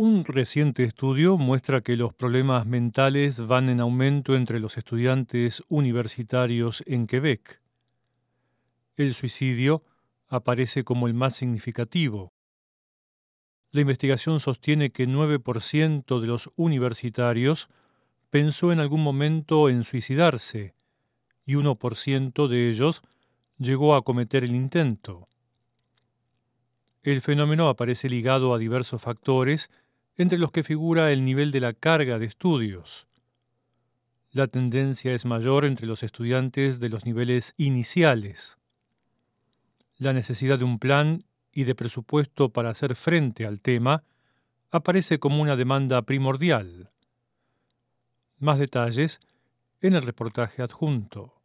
Un reciente estudio muestra que los problemas mentales van en aumento entre los estudiantes universitarios en Quebec. El suicidio aparece como el más significativo. La investigación sostiene que 9% de los universitarios pensó en algún momento en suicidarse y 1% de ellos llegó a cometer el intento. El fenómeno aparece ligado a diversos factores entre los que figura el nivel de la carga de estudios. La tendencia es mayor entre los estudiantes de los niveles iniciales. La necesidad de un plan y de presupuesto para hacer frente al tema aparece como una demanda primordial. Más detalles en el reportaje adjunto.